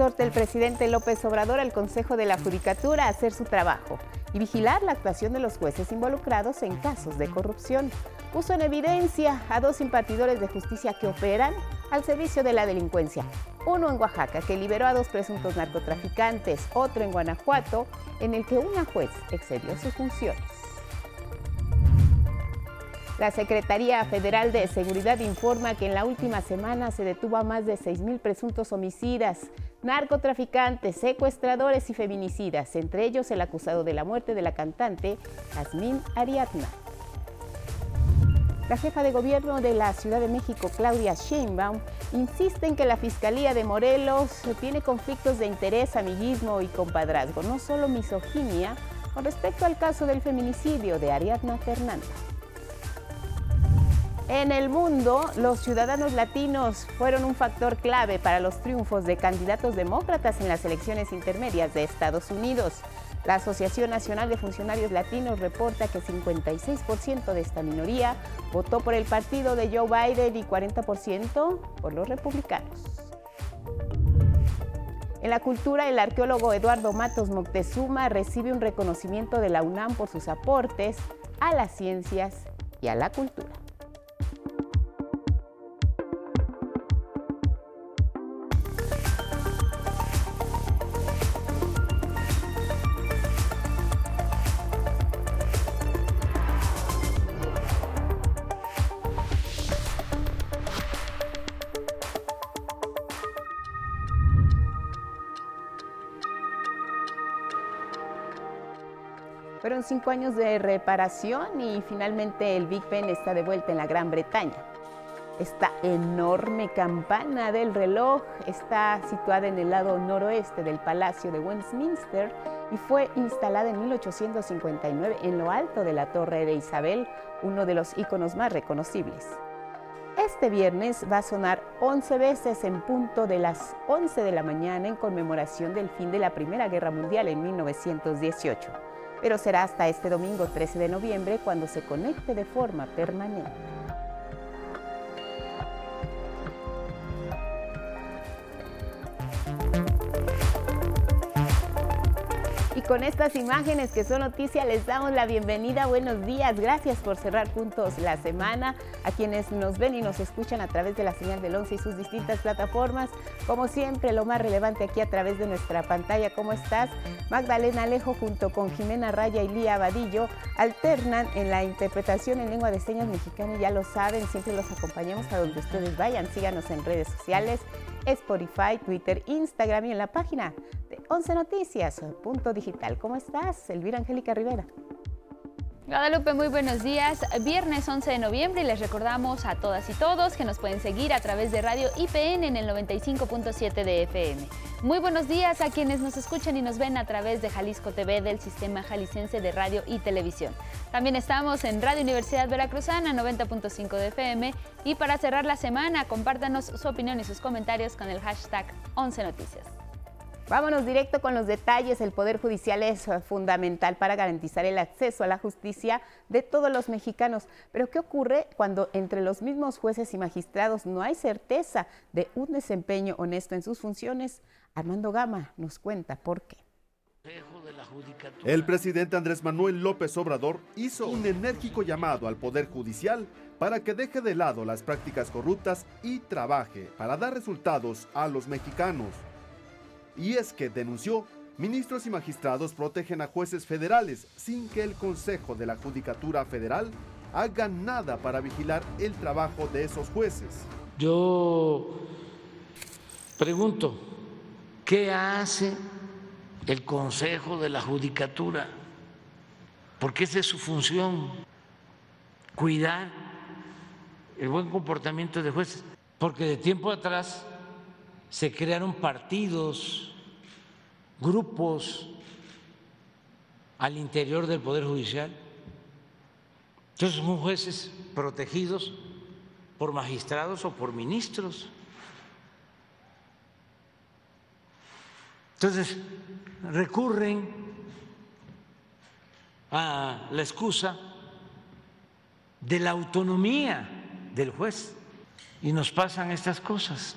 Exhorta el presidente López Obrador al Consejo de la Judicatura a hacer su trabajo y vigilar la actuación de los jueces involucrados en casos de corrupción. Puso en evidencia a dos impartidores de justicia que operan al servicio de la delincuencia. Uno en Oaxaca, que liberó a dos presuntos narcotraficantes, otro en Guanajuato, en el que una juez excedió sus funciones. La Secretaría Federal de Seguridad informa que en la última semana se detuvo a más de 6.000 presuntos homicidas, narcotraficantes, secuestradores y feminicidas, entre ellos el acusado de la muerte de la cantante Jazmín Ariadna. La jefa de gobierno de la Ciudad de México, Claudia Sheinbaum, insiste en que la Fiscalía de Morelos tiene conflictos de interés, amiguismo y compadrazgo, no solo misoginia, con respecto al caso del feminicidio de Ariadna Fernández. En el mundo, los ciudadanos latinos fueron un factor clave para los triunfos de candidatos demócratas en las elecciones intermedias de Estados Unidos. La Asociación Nacional de Funcionarios Latinos reporta que 56% de esta minoría votó por el partido de Joe Biden y 40% por los republicanos. En la cultura, el arqueólogo Eduardo Matos Moctezuma recibe un reconocimiento de la UNAM por sus aportes a las ciencias y a la cultura. Cinco años de reparación y finalmente el Big Ben está de vuelta en la Gran Bretaña. Esta enorme campana del reloj está situada en el lado noroeste del Palacio de Westminster y fue instalada en 1859 en lo alto de la Torre de Isabel, uno de los iconos más reconocibles. Este viernes va a sonar 11 veces en punto de las 11 de la mañana en conmemoración del fin de la Primera Guerra Mundial en 1918 pero será hasta este domingo 13 de noviembre cuando se conecte de forma permanente. Con estas imágenes que son noticia les damos la bienvenida. Buenos días, gracias por cerrar juntos la semana. A quienes nos ven y nos escuchan a través de la señal del 11 y sus distintas plataformas. Como siempre, lo más relevante aquí a través de nuestra pantalla. ¿Cómo estás? Magdalena Alejo junto con Jimena Raya y Lía Abadillo alternan en la interpretación en lengua de señas mexicana. Ya lo saben, siempre los acompañamos a donde ustedes vayan. Síganos en redes sociales, Spotify, Twitter, Instagram y en la página de 11 Noticias, punto digital. ¿Cómo estás, Elvira Angélica Rivera? Guadalupe, muy buenos días. Viernes 11 de noviembre y les recordamos a todas y todos que nos pueden seguir a través de Radio IPN en el 95.7 de FM. Muy buenos días a quienes nos escuchan y nos ven a través de Jalisco TV del Sistema Jalicense de Radio y Televisión. También estamos en Radio Universidad Veracruzana 90.5 de FM y para cerrar la semana compártanos su opinión y sus comentarios con el hashtag 11 Noticias. Vámonos directo con los detalles. El Poder Judicial es fundamental para garantizar el acceso a la justicia de todos los mexicanos. Pero ¿qué ocurre cuando entre los mismos jueces y magistrados no hay certeza de un desempeño honesto en sus funciones? Armando Gama nos cuenta por qué. El presidente Andrés Manuel López Obrador hizo un enérgico llamado al Poder Judicial para que deje de lado las prácticas corruptas y trabaje para dar resultados a los mexicanos. Y es que denunció, ministros y magistrados protegen a jueces federales sin que el Consejo de la Judicatura Federal haga nada para vigilar el trabajo de esos jueces. Yo pregunto, ¿qué hace el Consejo de la Judicatura? Porque esa es su función, cuidar el buen comportamiento de jueces. Porque de tiempo atrás se crearon partidos, grupos al interior del Poder Judicial. Entonces son jueces protegidos por magistrados o por ministros. Entonces recurren a la excusa de la autonomía del juez y nos pasan estas cosas.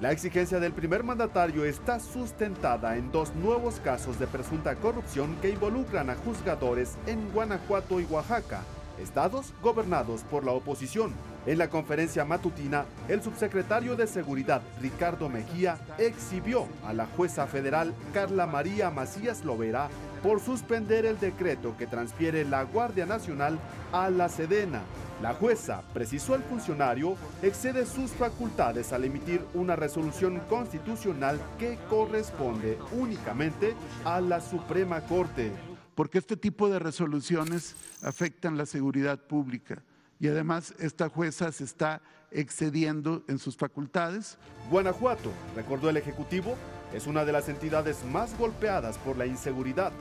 La exigencia del primer mandatario está sustentada en dos nuevos casos de presunta corrupción que involucran a juzgadores en Guanajuato y Oaxaca, estados gobernados por la oposición. En la conferencia matutina, el subsecretario de Seguridad, Ricardo Mejía, exhibió a la jueza federal Carla María Macías Lovera por suspender el decreto que transfiere la Guardia Nacional a la Sedena la jueza, precisó el funcionario, excede sus facultades al emitir una resolución constitucional que corresponde únicamente a la Suprema Corte. Porque este tipo de resoluciones afectan la seguridad pública y además esta jueza se está excediendo en sus facultades. Guanajuato, recordó el Ejecutivo, es una de las entidades más golpeadas por la inseguridad.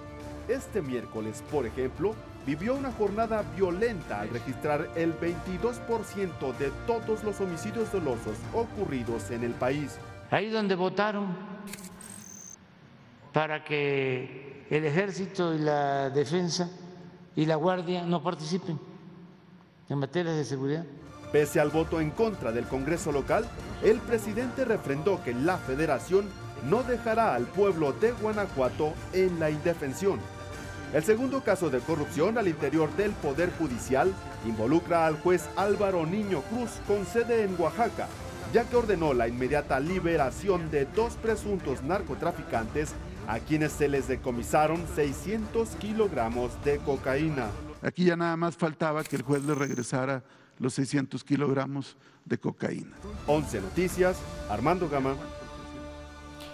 Este miércoles, por ejemplo, vivió una jornada violenta al registrar el 22% de todos los homicidios dolosos ocurridos en el país. Ahí donde votaron para que el ejército y la defensa y la guardia no participen en materia de seguridad. Pese al voto en contra del Congreso local, el presidente refrendó que la federación no dejará al pueblo de Guanajuato en la indefensión. El segundo caso de corrupción al interior del Poder Judicial involucra al juez Álvaro Niño Cruz con sede en Oaxaca, ya que ordenó la inmediata liberación de dos presuntos narcotraficantes a quienes se les decomisaron 600 kilogramos de cocaína. Aquí ya nada más faltaba que el juez le regresara los 600 kilogramos de cocaína. 11 Noticias, Armando Gama.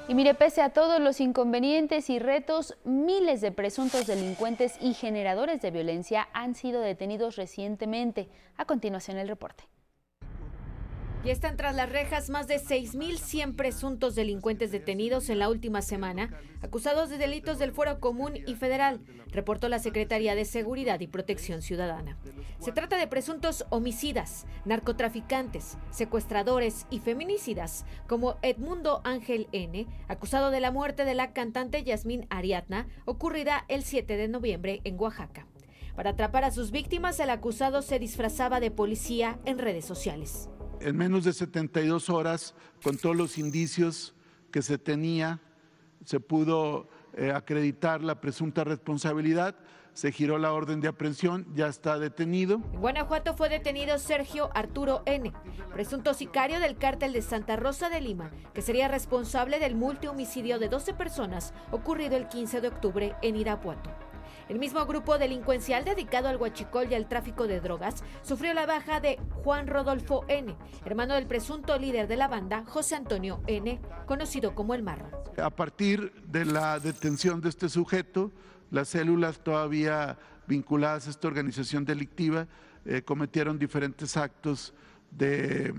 Y mire, pese a todos los inconvenientes y retos, miles de presuntos delincuentes y generadores de violencia han sido detenidos recientemente. A continuación el reporte. Ya están tras las rejas más de 6.100 presuntos delincuentes detenidos en la última semana, acusados de delitos del fuero común y federal, reportó la Secretaría de Seguridad y Protección Ciudadana. Se trata de presuntos homicidas, narcotraficantes, secuestradores y feminicidas, como Edmundo Ángel N., acusado de la muerte de la cantante Yasmín Ariadna, ocurrida el 7 de noviembre en Oaxaca. Para atrapar a sus víctimas, el acusado se disfrazaba de policía en redes sociales en menos de 72 horas, con todos los indicios que se tenía, se pudo eh, acreditar la presunta responsabilidad. Se giró la orden de aprehensión, ya está detenido. En Guanajuato fue detenido Sergio Arturo N., presunto sicario del cártel de Santa Rosa de Lima, que sería responsable del multihomicidio de 12 personas ocurrido el 15 de octubre en Irapuato. El mismo grupo delincuencial dedicado al huachicol y al tráfico de drogas sufrió la baja de Juan Rodolfo N., hermano del presunto líder de la banda, José Antonio N., conocido como el Marro. A partir de la detención de este sujeto, las células todavía vinculadas a esta organización delictiva eh, cometieron diferentes actos de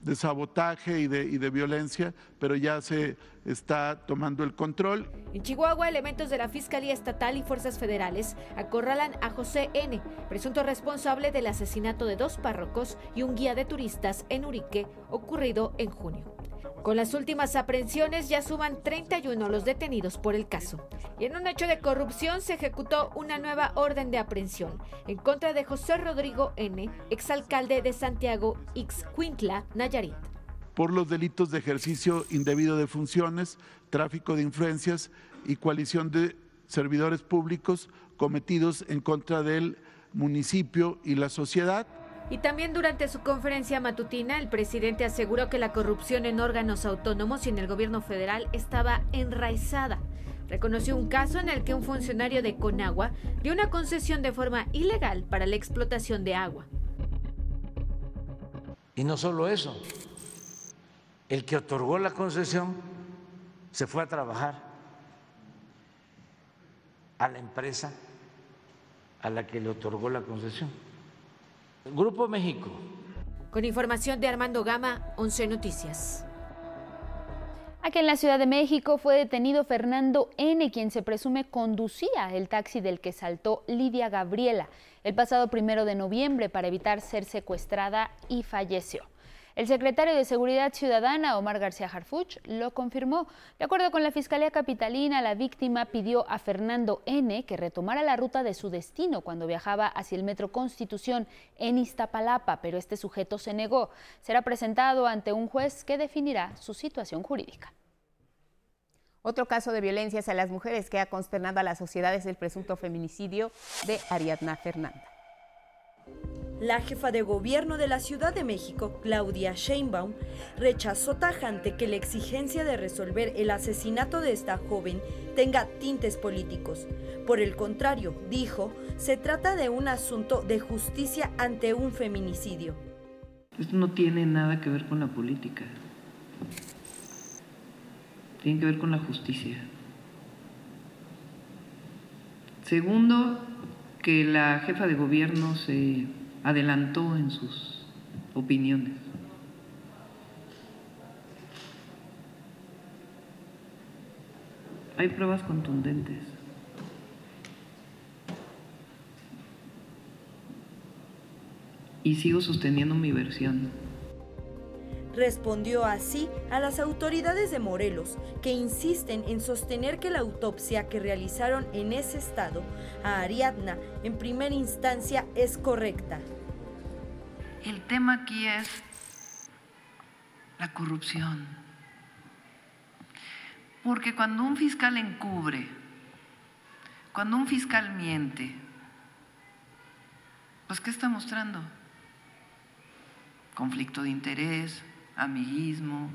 de sabotaje y de, y de, violencia, pero ya se está tomando el control. En Chihuahua, elementos de la Fiscalía Estatal y fuerzas federales acorralan a José N., presunto responsable del asesinato de dos párrocos y un guía de turistas en Urique, ocurrido en junio. Con las últimas aprehensiones ya suman 31 los detenidos por el caso. Y en un hecho de corrupción se ejecutó una nueva orden de aprehensión en contra de José Rodrigo N., exalcalde de Santiago Ixcuintla, Nayarit. Por los delitos de ejercicio indebido de funciones, tráfico de influencias y coalición de servidores públicos cometidos en contra del municipio y la sociedad y también durante su conferencia matutina, el presidente aseguró que la corrupción en órganos autónomos y en el gobierno federal estaba enraizada. Reconoció un caso en el que un funcionario de Conagua dio una concesión de forma ilegal para la explotación de agua. Y no solo eso, el que otorgó la concesión se fue a trabajar a la empresa a la que le otorgó la concesión. Grupo México. Con información de Armando Gama, 11 Noticias. Aquí en la Ciudad de México fue detenido Fernando N., quien se presume conducía el taxi del que saltó Lidia Gabriela el pasado primero de noviembre para evitar ser secuestrada y falleció. El secretario de Seguridad Ciudadana, Omar García Harfuch, lo confirmó. De acuerdo con la Fiscalía Capitalina, la víctima pidió a Fernando N. que retomara la ruta de su destino cuando viajaba hacia el Metro Constitución en Iztapalapa, pero este sujeto se negó. Será presentado ante un juez que definirá su situación jurídica. Otro caso de violencias a las mujeres que ha consternado a la sociedad es el presunto feminicidio de Ariadna Fernanda. La jefa de gobierno de la Ciudad de México, Claudia Sheinbaum, rechazó tajante que la exigencia de resolver el asesinato de esta joven tenga tintes políticos. Por el contrario, dijo, se trata de un asunto de justicia ante un feminicidio. Esto no tiene nada que ver con la política. Tiene que ver con la justicia. Segundo, que la jefa de gobierno se adelantó en sus opiniones. Hay pruebas contundentes. Y sigo sosteniendo mi versión. Respondió así a las autoridades de Morelos, que insisten en sostener que la autopsia que realizaron en ese estado a Ariadna en primera instancia es correcta. El tema aquí es la corrupción. Porque cuando un fiscal encubre, cuando un fiscal miente, pues ¿qué está mostrando? Conflicto de interés, amiguismo,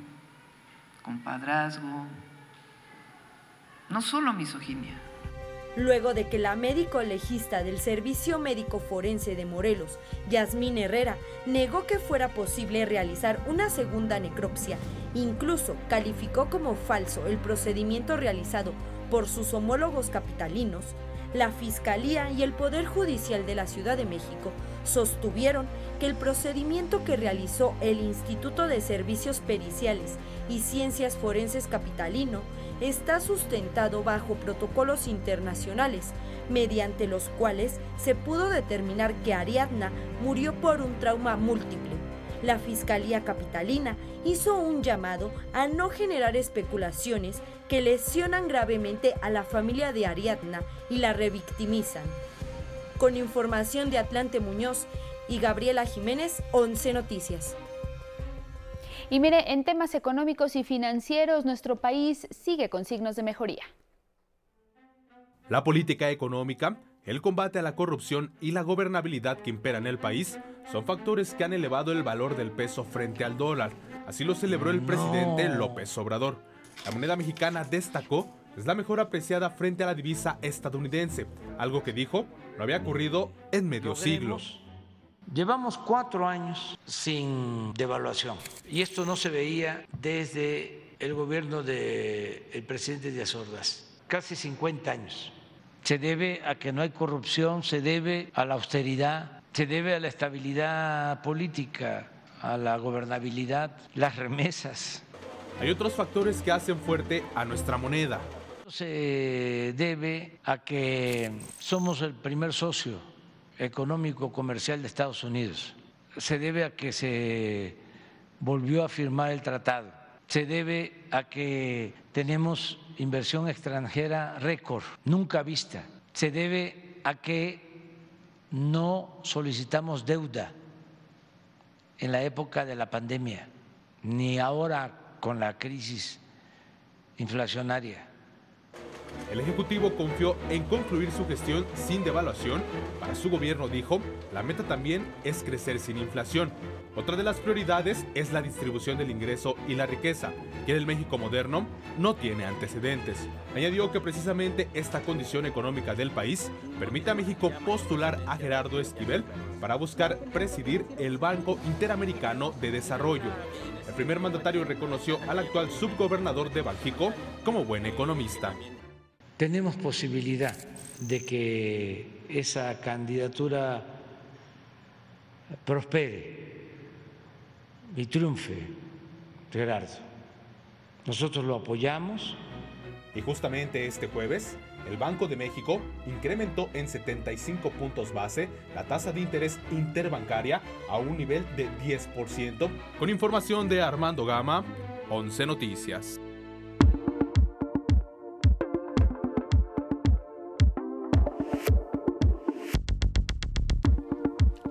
compadrazgo, no solo misoginia. Luego de que la médico legista del Servicio Médico Forense de Morelos, Yasmín Herrera, negó que fuera posible realizar una segunda necropsia, incluso calificó como falso el procedimiento realizado por sus homólogos capitalinos, la Fiscalía y el Poder Judicial de la Ciudad de México sostuvieron que el procedimiento que realizó el Instituto de Servicios Periciales y Ciencias Forenses Capitalino está sustentado bajo protocolos internacionales, mediante los cuales se pudo determinar que Ariadna murió por un trauma múltiple. La Fiscalía Capitalina hizo un llamado a no generar especulaciones que lesionan gravemente a la familia de Ariadna y la revictimizan. Con información de Atlante Muñoz y Gabriela Jiménez, 11 Noticias. Y mire, en temas económicos y financieros, nuestro país sigue con signos de mejoría. La política económica, el combate a la corrupción y la gobernabilidad que impera en el país son factores que han elevado el valor del peso frente al dólar. Así lo celebró el presidente López Obrador. La moneda mexicana destacó es la mejor apreciada frente a la divisa estadounidense, algo que dijo no había ocurrido en medio siglo. Llevamos cuatro años sin devaluación y esto no se veía desde el gobierno del presidente Díaz Ordaz, casi 50 años. Se debe a que no hay corrupción, se debe a la austeridad, se debe a la estabilidad política, a la gobernabilidad, las remesas. Hay otros factores que hacen fuerte a nuestra moneda. Se debe a que somos el primer socio económico comercial de Estados Unidos. Se debe a que se volvió a firmar el tratado. Se debe a que tenemos inversión extranjera récord, nunca vista. Se debe a que no solicitamos deuda en la época de la pandemia, ni ahora con la crisis inflacionaria. El Ejecutivo confió en concluir su gestión sin devaluación. Para su gobierno dijo, la meta también es crecer sin inflación. Otra de las prioridades es la distribución del ingreso y la riqueza, que en el México moderno no tiene antecedentes. Añadió que precisamente esta condición económica del país permite a México postular a Gerardo Esquivel para buscar presidir el Banco Interamericano de Desarrollo. El primer mandatario reconoció al actual subgobernador de Bálgico como buen economista tenemos posibilidad de que esa candidatura prospere y triunfe, Gerardo. Nosotros lo apoyamos. Y justamente este jueves, el Banco de México incrementó en 75 puntos base la tasa de interés interbancaria a un nivel de 10%. Con información de Armando Gama, 11 Noticias.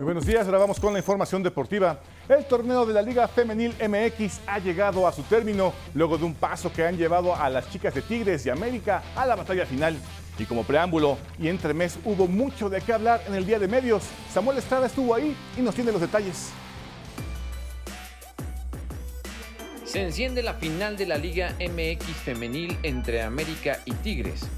Buenos días, ahora vamos con la información deportiva. El torneo de la Liga Femenil MX ha llegado a su término luego de un paso que han llevado a las chicas de Tigres y América a la batalla final. Y como preámbulo y entre mes hubo mucho de qué hablar en el día de medios. Samuel Estrada estuvo ahí y nos tiene los detalles. Se enciende la final de la Liga MX femenil entre América y Tigres.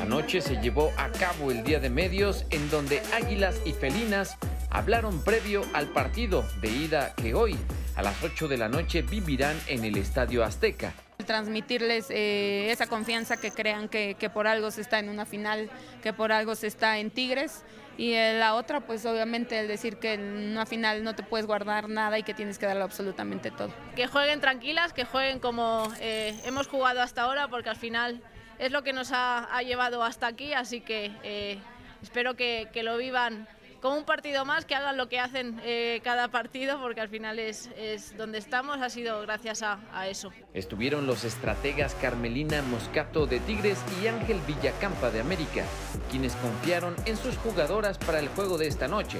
Anoche se llevó a cabo el día de medios en donde Águilas y Felinas hablaron previo al partido de ida que hoy a las 8 de la noche vivirán en el Estadio Azteca. Transmitirles eh, esa confianza que crean que, por algo se está en una final, que por algo se está en Tigres. Y eh, la otra, pues obviamente el decir que en una final no te puedes guardar nada y que tienes que darlo absolutamente todo. Que jueguen tranquilas, que jueguen como eh, hemos jugado hasta ahora, porque al final es lo que nos ha, llevado hasta aquí, así que espero que, que lo vivan como un partido más, que hagan lo que hacen eh, cada partido, porque al final es, es, donde estamos, ha sido gracias a, a, eso. Estuvieron los estrategas Carmelina Moscato de Tigres y Ángel Villacampa de América, quienes confiaron en sus jugadoras para el juego de esta noche.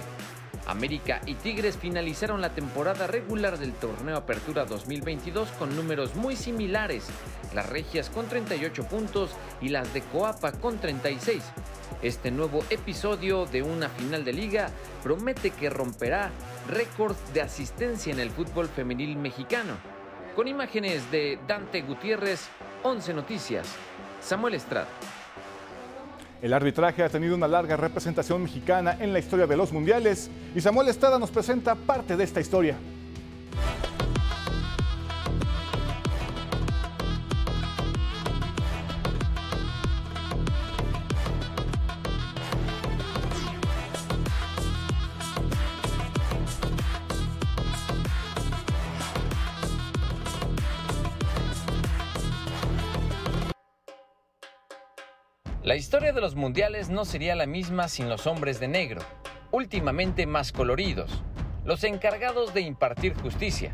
América y Tigres finalizaron la temporada regular del torneo Apertura 2022 con números muy similares, las Regias con 38 puntos y las de Coapa con 36. Este nuevo episodio de una final de liga promete que romperá récords de asistencia en el fútbol femenil mexicano. Con imágenes de Dante Gutiérrez, 11 Noticias, Samuel Estrada. El arbitraje ha tenido una larga representación mexicana en la historia de los mundiales y Samuel Estrada nos presenta parte de esta historia. La historia de los mundiales no sería la misma sin los hombres de negro, últimamente más coloridos, los encargados de impartir justicia,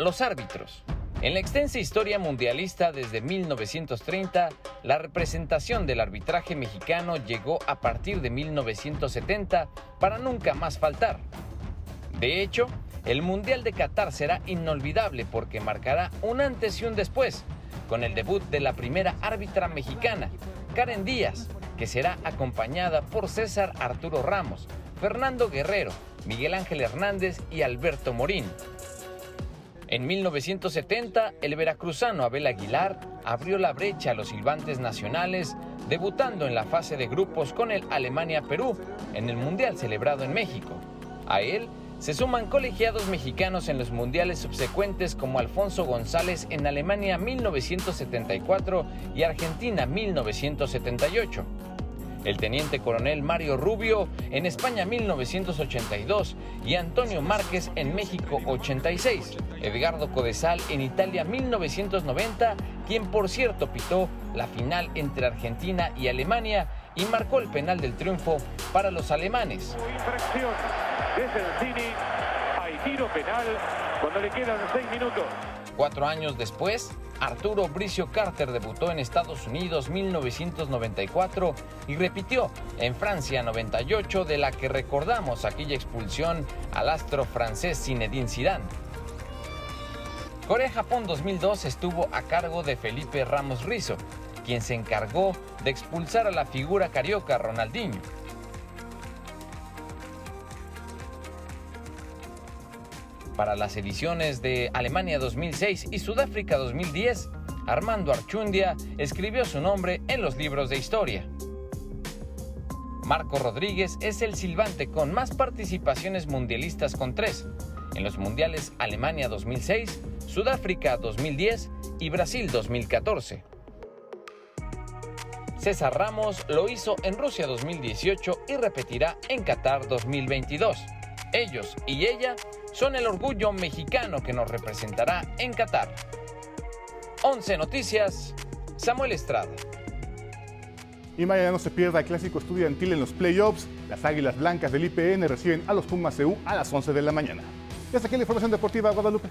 los árbitros. En la extensa historia mundialista desde 1930, la representación del arbitraje mexicano llegó a partir de 1970 para nunca más faltar. De hecho, el Mundial de Qatar será inolvidable porque marcará un antes y un después, con el debut de la primera árbitra mexicana, Karen Díaz, que será acompañada por César Arturo Ramos, Fernando Guerrero, Miguel Ángel Hernández y Alberto Morín. En 1970, el veracruzano Abel Aguilar abrió la brecha a los silbantes nacionales, debutando en la fase de grupos con el Alemania-Perú en el Mundial celebrado en México. A él se suman colegiados mexicanos en los mundiales subsecuentes como Alfonso González en Alemania 1974 y Argentina 1978. El teniente coronel Mario Rubio en España 1982 y Antonio Márquez en México 86. Edgardo Codesal en Italia 1990, quien por cierto pitó la final entre Argentina y Alemania y marcó el penal del triunfo para los alemanes desde hay tiro penal cuando le quedan seis minutos. Cuatro años después, Arturo Bricio Carter debutó en Estados Unidos 1994 y repitió en Francia 98 de la que recordamos aquella expulsión al astro francés Zinedine Zidane. Corea-Japón 2002 estuvo a cargo de Felipe Ramos Rizzo, quien se encargó de expulsar a la figura carioca Ronaldinho. para las ediciones de Alemania 2006 y Sudáfrica 2010, Armando Archundia escribió su nombre en los libros de historia. Marco Rodríguez es el silbante con más participaciones mundialistas con tres, en los mundiales Alemania 2006, Sudáfrica 2010 y Brasil 2014. César Ramos lo hizo en Rusia 2018 y repetirá en Qatar 2022. Ellos y ella son el orgullo mexicano que nos representará en Qatar. 11 Noticias, Samuel Estrada. Y mañana no se pierda el clásico estudiantil en los playoffs. Las Águilas Blancas del IPN reciben a los Pumas CU a las 11 de la mañana. Y hasta aquí la información deportiva, Guadalupe.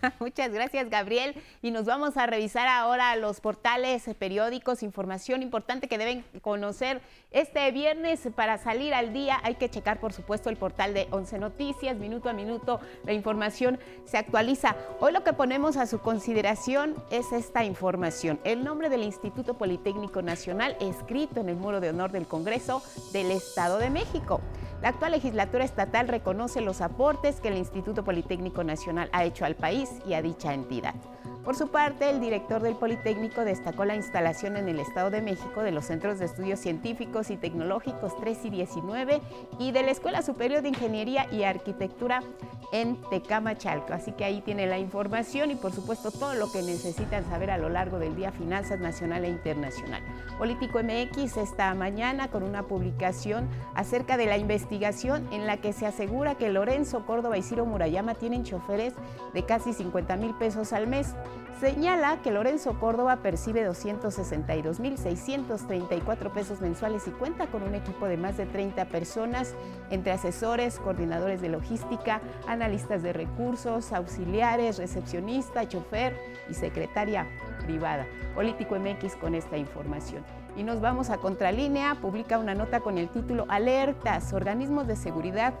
Muchas gracias, Gabriel. Y nos vamos a revisar ahora los portales, periódicos, información importante que deben conocer este viernes para salir al día. Hay que checar, por supuesto, el portal de 11 Noticias. Minuto a minuto la información se actualiza. Hoy lo que ponemos a su consideración es esta información. El nombre del Instituto Politécnico Nacional escrito en el muro de honor del Congreso del Estado de México. La actual legislatura estatal reconoce los aportes que el Instituto Politécnico Nacional ha hecho al país y a dicha entidad. Por su parte, el director del Politécnico destacó la instalación en el Estado de México de los Centros de Estudios Científicos y Tecnológicos 3 y 19 y de la Escuela Superior de Ingeniería y Arquitectura en Tecamachalco. Así que ahí tiene la información y por supuesto todo lo que necesitan saber a lo largo del día Finanzas Nacional e Internacional. Político MX esta mañana con una publicación acerca de la investigación en la que se asegura que Lorenzo Córdoba y Ciro Murayama tienen choferes de casi 50 mil pesos al mes. Señala que Lorenzo Córdoba percibe 262.634 pesos mensuales y cuenta con un equipo de más de 30 personas, entre asesores, coordinadores de logística, analistas de recursos, auxiliares, recepcionista, chofer y secretaria privada. Político MX con esta información. Y nos vamos a Contralínea, publica una nota con el título Alertas, organismos de seguridad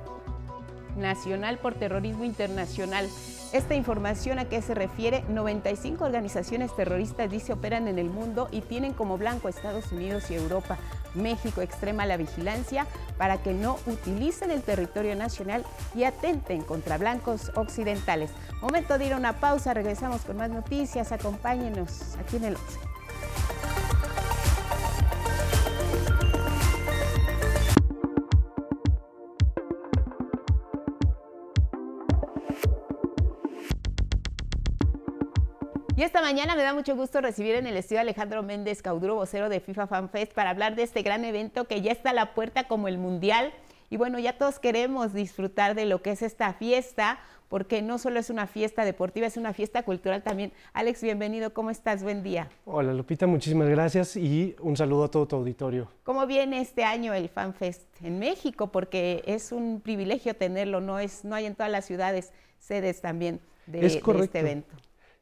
nacional por terrorismo internacional. Esta información a qué se refiere, 95 organizaciones terroristas dice operan en el mundo y tienen como blanco Estados Unidos y Europa. México extrema la vigilancia para que no utilicen el territorio nacional y atenten contra blancos occidentales. Momento de ir a una pausa, regresamos con más noticias, acompáñenos aquí en el 11. Y esta mañana me da mucho gusto recibir en el estudio a Alejandro Méndez Cauduro, vocero de FIFA Fan Fest, para hablar de este gran evento que ya está a la puerta como el Mundial. Y bueno, ya todos queremos disfrutar de lo que es esta fiesta, porque no solo es una fiesta deportiva, es una fiesta cultural también. Alex, bienvenido, ¿cómo estás? Buen día. Hola Lupita, muchísimas gracias y un saludo a todo tu auditorio. ¿Cómo viene este año el Fan Fest en México? Porque es un privilegio tenerlo, no, es, no hay en todas las ciudades sedes también de, de este evento.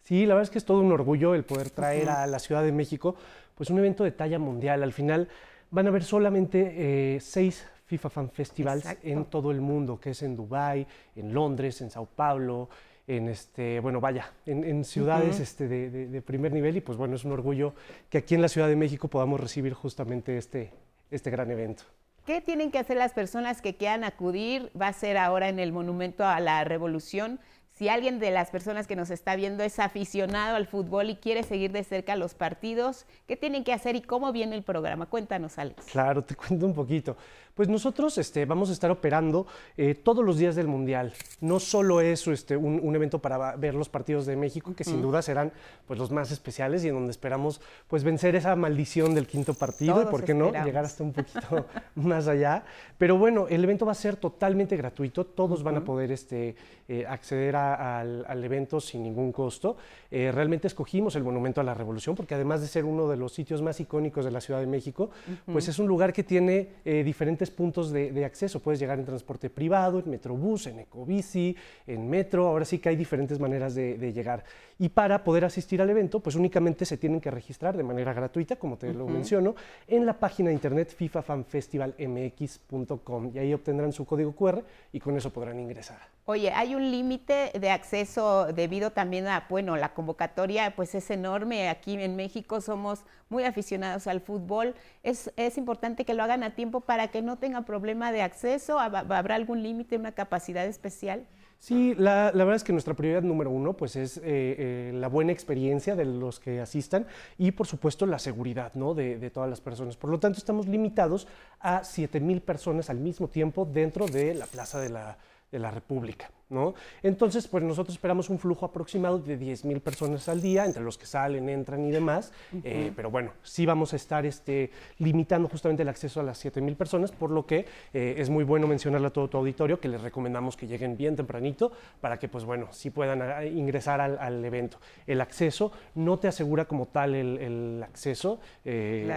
Sí, la verdad es que es todo un orgullo el poder traer a la Ciudad de México pues un evento de talla mundial. Al final van a haber solamente eh, seis FIFA Fan Festivals en todo el mundo, que es en Dubái, en Londres, en Sao Paulo, en este, bueno, vaya, en, ciudades este, de, primer nivel y pues bueno, es un orgullo que aquí en la Ciudad de México podamos recibir justamente este, este gran evento. ¿Qué tienen que hacer las personas que quieran acudir? Va a ser ahora en el Monumento a la Revolución. Si alguien de las personas que nos está viendo es aficionado al fútbol y quiere seguir de cerca los partidos, ¿qué tienen que hacer y cómo viene el programa? Cuéntanos, Alex. Claro, te cuento un poquito. Pues nosotros este, vamos a estar operando eh, todos los días del Mundial. No solo es este, un, evento para ver los partidos de México, que sin duda serán pues, los más especiales y en donde esperamos pues, vencer esa maldición del quinto partido y, ¿por qué no?, llegar hasta un poquito más allá. Pero bueno, el evento va a ser totalmente gratuito. Todos van a poder este, eh, acceder al, evento sin ningún costo. Eh, realmente escogimos el Monumento a la Revolución porque además de ser uno de los sitios más icónicos de la Ciudad de México, pues es un lugar que tiene diferentes puntos de, acceso. Puedes llegar en transporte privado, en Metrobús, en Ecobici, en Metro. Ahora sí que hay diferentes maneras de, llegar. Y para poder asistir al evento, pues únicamente se tienen que registrar de manera gratuita, como te lo menciono, en la página de internet fifafanfestivalmx.com y ahí obtendrán su código QR y con eso podrán ingresar. Oye, hay un límite de acceso debido también a, bueno, la convocatoria pues es enorme. Aquí en México somos muy aficionados al fútbol. Es, es importante que lo hagan a tiempo para que no tengan problema de acceso. ¿Habrá algún límite, una capacidad especial? Sí, la, la, verdad es que nuestra prioridad número uno pues es eh, eh, la buena experiencia de los que asistan y por supuesto la seguridad ¿no? de, de todas las personas. Por lo tanto, estamos limitados a 7 mil personas al mismo tiempo dentro de la Plaza de la de la República. ¿No? Entonces, pues nosotros esperamos un flujo aproximado de 10 mil personas al día, entre los que salen, entran y demás, eh, pero bueno, sí vamos a estar este, limitando justamente el acceso a las 7 mil personas, por lo que eh, es muy bueno mencionarle a todo tu auditorio que les recomendamos que lleguen bien tempranito para que, pues bueno, sí puedan ah, ingresar al, evento. El acceso no te asegura como tal el, acceso eh,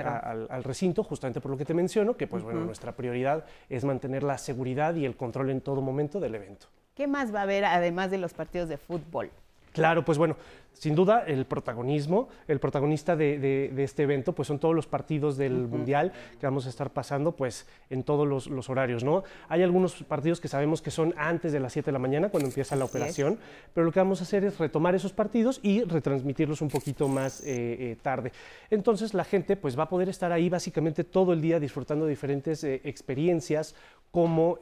al, recinto, justamente por lo que te menciono, que pues bueno, nuestra prioridad es mantener la seguridad y el control en todo momento del evento. ¿Qué más va a haber además de los partidos de fútbol? Claro, pues bueno, sin duda el protagonismo, el protagonista de, este evento, pues son todos los partidos del Mundial que vamos a estar pasando pues en todos los, horarios, ¿no? Hay algunos partidos que sabemos que son antes de las 7 de la mañana cuando empieza la operación, pero lo que vamos a hacer es retomar esos partidos y retransmitirlos un poquito más eh, eh, tarde. Entonces la gente pues va a poder estar ahí básicamente todo el día disfrutando de diferentes eh, experiencias, como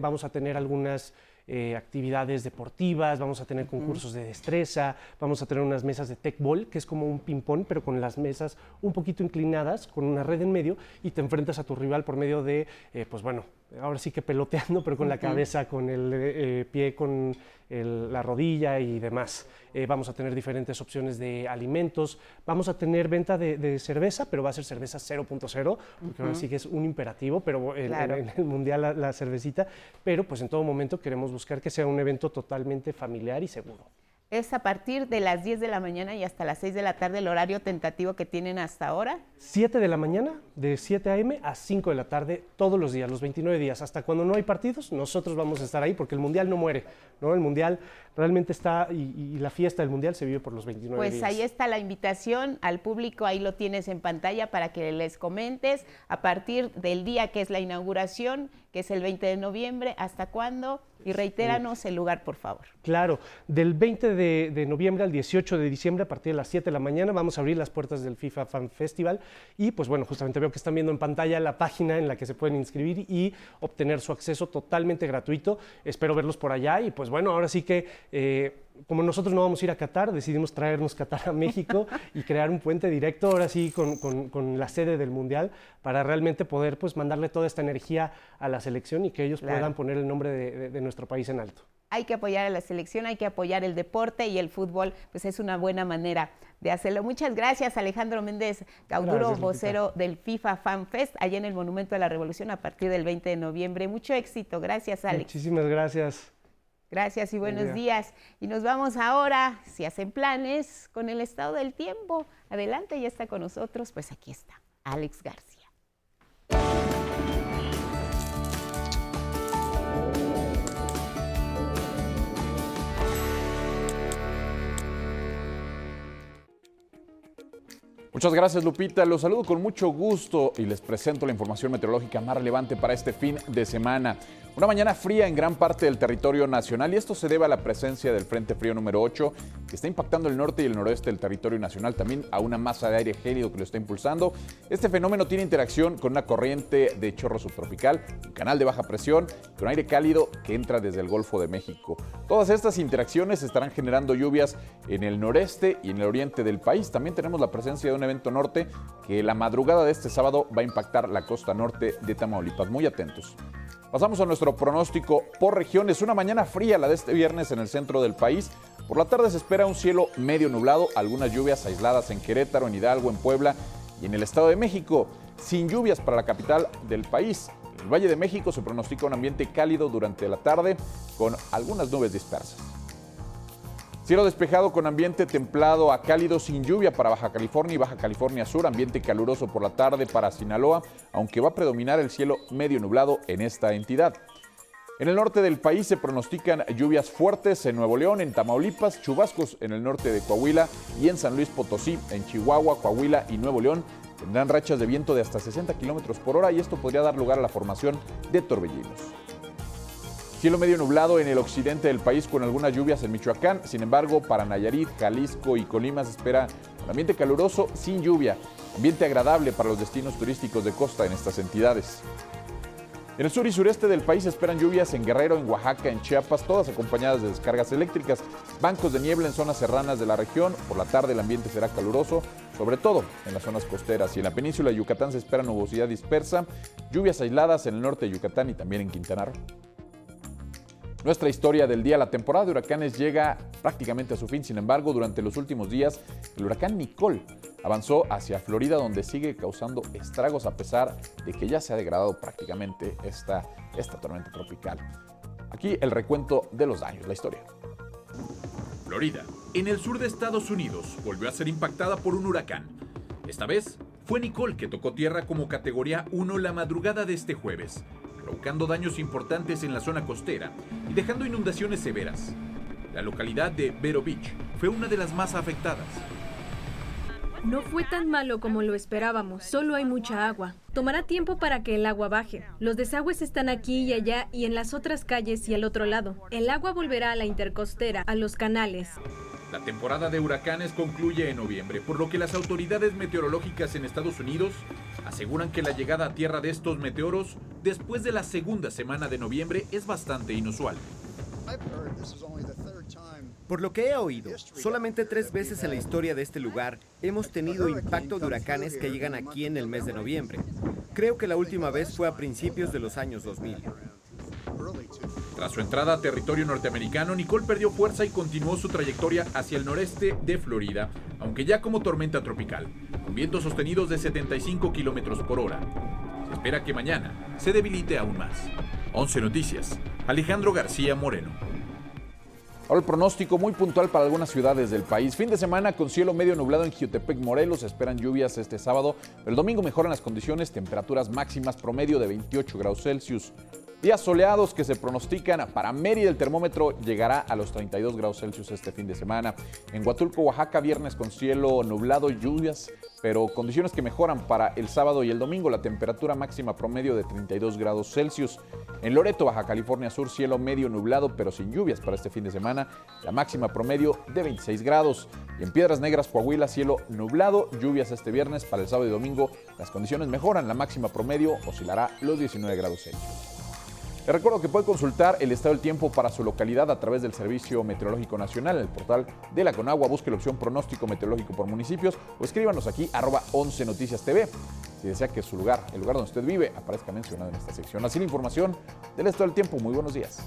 vamos a tener algunas eh, actividades deportivas, vamos a tener concursos de destreza, vamos a tener unas mesas de tech ball, que es como un ping-pong, pero con las mesas un poquito inclinadas, con una red en medio, y te enfrentas a tu rival por medio de, eh, pues bueno, ahora sí que peloteando, pero con la cabeza, con el eh, pie, con la rodilla y demás. Eh, vamos a tener diferentes opciones de alimentos, vamos a tener venta de, cerveza, pero va a ser cerveza 0.0, porque ahora sí que es un imperativo, pero en, el mundial la, la cervecita, pero pues en todo momento queremos buscar que sea un evento totalmente familiar y seguro es a partir de las 10 de la mañana y hasta las 6 de la tarde el horario tentativo que tienen hasta ahora. 7 de la mañana, de 7 a.m. a 5 de la tarde, todos los días, los 29 días. Hasta cuando no hay partidos, nosotros vamos a estar ahí porque el Mundial no muere, ¿no? El Mundial realmente está, y, la fiesta del Mundial se vive por los 29 pues días. Pues ahí está la invitación al público, ahí lo tienes en pantalla para que les comentes a partir del día que es la inauguración, que es el 20 de noviembre, hasta cuándo y reitéranos el lugar, por favor. Claro, del 20 de, noviembre al 18 de diciembre, a partir de las 7 de la mañana, vamos a abrir las puertas del FIFA Fan Festival. Y pues bueno, justamente veo que están viendo en pantalla la página en la que se pueden inscribir y obtener su acceso totalmente gratuito. Espero verlos por allá. Y pues bueno, ahora sí que... Eh, como nosotros no vamos a ir a Qatar, decidimos traernos Qatar a México y crear un puente directo ahora sí con, la sede del Mundial para realmente poder pues mandarle toda esta energía a la selección y que ellos puedan poner el nombre de, nuestro país en alto. Hay que apoyar a la selección, hay que apoyar el deporte y el fútbol, pues es una buena manera de hacerlo. Muchas gracias, Alejandro Méndez Cauduro, vocero del FIFA Fan Fest, allá en el Monumento de la Revolución a partir del 20 de noviembre. Mucho éxito. Gracias, Alex. Muchísimas gracias. Gracias y buenos días. Y nos vamos ahora, si hacen planes, con el estado del tiempo. Adelante, ya está con nosotros, pues aquí está, Alex García. Muchas gracias Lupita, los saludo con mucho gusto y les presento la información meteorológica más relevante para este fin de semana. Una mañana fría en gran parte del territorio nacional y esto se debe a la presencia del Frente Frío número 8 que está impactando el norte y el noroeste del territorio nacional, también a una masa de aire gélido que lo está impulsando. Este fenómeno tiene interacción con una corriente de chorro subtropical, un canal de baja presión, con aire cálido que entra desde el Golfo de México. Todas estas interacciones estarán generando lluvias en el noreste y en el oriente del país. También tenemos la presencia de un evento norte que la madrugada de este sábado va a impactar la costa norte de Tamaulipas. Muy atentos. Pasamos a nuestro pronóstico por regiones. Una mañana fría la de este viernes en el centro del país. Por la tarde se espera un cielo medio nublado, algunas lluvias aisladas en Querétaro, en Hidalgo, en Puebla y en el Estado de México. Sin lluvias para la capital del país. En el Valle de México se pronostica un ambiente cálido durante la tarde con algunas nubes dispersas. Cielo despejado con ambiente templado a cálido sin lluvia para Baja California y Baja California Sur, ambiente caluroso por la tarde para Sinaloa, aunque va a predominar el cielo medio nublado en esta entidad. En el norte del país se pronostican lluvias fuertes en Nuevo León, en Tamaulipas, chubascos en el norte de Coahuila y en San Luis Potosí, en Chihuahua, Coahuila y Nuevo León. Tendrán rachas de viento de hasta 60 kilómetros por hora y esto podría dar lugar a la formación de torbellinos. Cielo medio nublado en el occidente del país con algunas lluvias en Michoacán. Sin embargo, para Nayarit, Jalisco y Colima se espera un ambiente caluroso sin lluvia. Ambiente agradable para los destinos turísticos de costa en estas entidades. En el sur y sureste del país esperan lluvias en Guerrero, en Oaxaca, en Chiapas, todas acompañadas de descargas eléctricas. Bancos de niebla en zonas serranas de la región. Por la tarde el ambiente será caluroso, sobre todo en las zonas costeras. Y en la península de Yucatán se espera nubosidad dispersa, lluvias aisladas en el norte de Yucatán y también en Quintana Roo. Nuestra historia del día, la temporada de huracanes llega prácticamente a su fin. Sin embargo, durante los últimos días, el huracán Nicole avanzó hacia Florida, donde sigue causando estragos a pesar de que ya se ha degradado prácticamente esta, esta tormenta tropical. Aquí el recuento de los daños, la historia. Florida, en el sur de Estados Unidos, volvió a ser impactada por un huracán. Esta vez fue Nicole que tocó tierra como categoría 1 la madrugada de este jueves, provocando daños importantes en la zona costera y dejando inundaciones severas. La localidad de Vero Beach fue una de las más afectadas. No fue tan malo como lo esperábamos, solo hay mucha agua. Tomará tiempo para que el agua baje. Los desagües están aquí y allá y en las otras calles y al otro lado. El agua volverá a la intercostera, a los canales. La temporada de huracanes concluye en noviembre, por lo que las autoridades meteorológicas en Estados Unidos aseguran que la llegada a tierra de estos meteoros después de la segunda semana de noviembre es bastante inusual. Por lo que he oído, solamente tres veces en la historia de este lugar hemos tenido impacto de huracanes que llegan aquí en el mes de noviembre. Creo que la última vez fue a principios de los años 2000. Tras su entrada a territorio norteamericano, Nicole perdió fuerza y continuó su trayectoria hacia el noreste de Florida, aunque ya como tormenta tropical, con vientos sostenidos de 75 kilómetros por hora. Se espera que mañana se debilite aún más. 11 Noticias, Alejandro García Moreno. Ahora el pronóstico muy puntual para algunas ciudades del país. Fin de semana con cielo medio nublado en Jiotepec, Morelos. Esperan lluvias este sábado, pero el domingo mejoran las condiciones, temperaturas máximas promedio de 28 grados Celsius. Días soleados que se pronostican para Mérida. El termómetro llegará a los 32 grados Celsius este fin de semana. En Huatulco, Oaxaca, viernes con cielo nublado, lluvias, pero condiciones que mejoran para el sábado y el domingo. La temperatura máxima promedio de 32 grados Celsius. En Loreto, Baja California Sur, cielo medio nublado, pero sin lluvias para este fin de semana. La máxima promedio de 26 grados. Y en Piedras Negras, Coahuila, cielo nublado, lluvias este viernes. Para el sábado y domingo, las condiciones mejoran. La máxima promedio oscilará los 19 grados Celsius. Les recuerdo que puede consultar el estado del tiempo para su localidad a través del Servicio Meteorológico Nacional, en el portal de la Conagua. Busque la opción pronóstico meteorológico por municipios o escríbanos aquí arroba 11 Noticias TV si desea que su lugar, el lugar donde usted vive, aparezca mencionado en esta sección. Así la información del estado del tiempo. Muy buenos días.